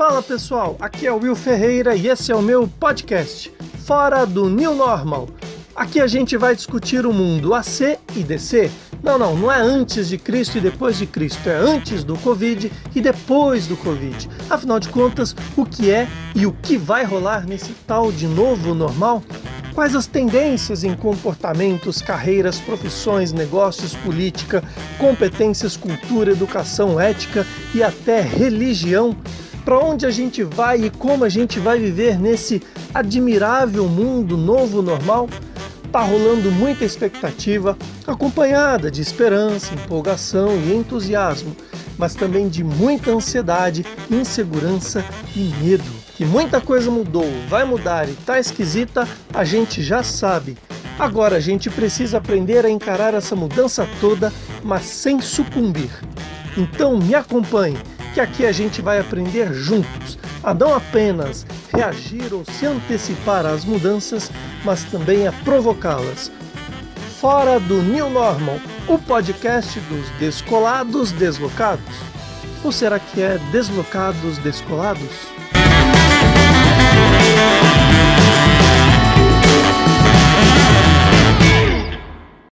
Fala pessoal, aqui é o Will Ferreira e esse é o meu podcast, Fora do New Normal. Aqui a gente vai discutir o mundo AC e DC. Não, não, não é antes de Cristo e depois de Cristo, é antes do Covid e depois do Covid. Afinal de contas, o que é e o que vai rolar nesse tal de novo normal? Quais as tendências em comportamentos, carreiras, profissões, negócios, política, competências, cultura, educação, ética e até religião para onde a gente vai e como a gente vai viver nesse admirável mundo novo normal, tá rolando muita expectativa, acompanhada de esperança, empolgação e entusiasmo, mas também de muita ansiedade, insegurança e medo. Que muita coisa mudou, vai mudar e tá esquisita, a gente já sabe. Agora a gente precisa aprender a encarar essa mudança toda, mas sem sucumbir. Então me acompanhe que aqui a gente vai aprender juntos a não apenas reagir ou se antecipar às mudanças, mas também a provocá-las. Fora do New Normal, o podcast dos descolados deslocados. Ou será que é deslocados descolados?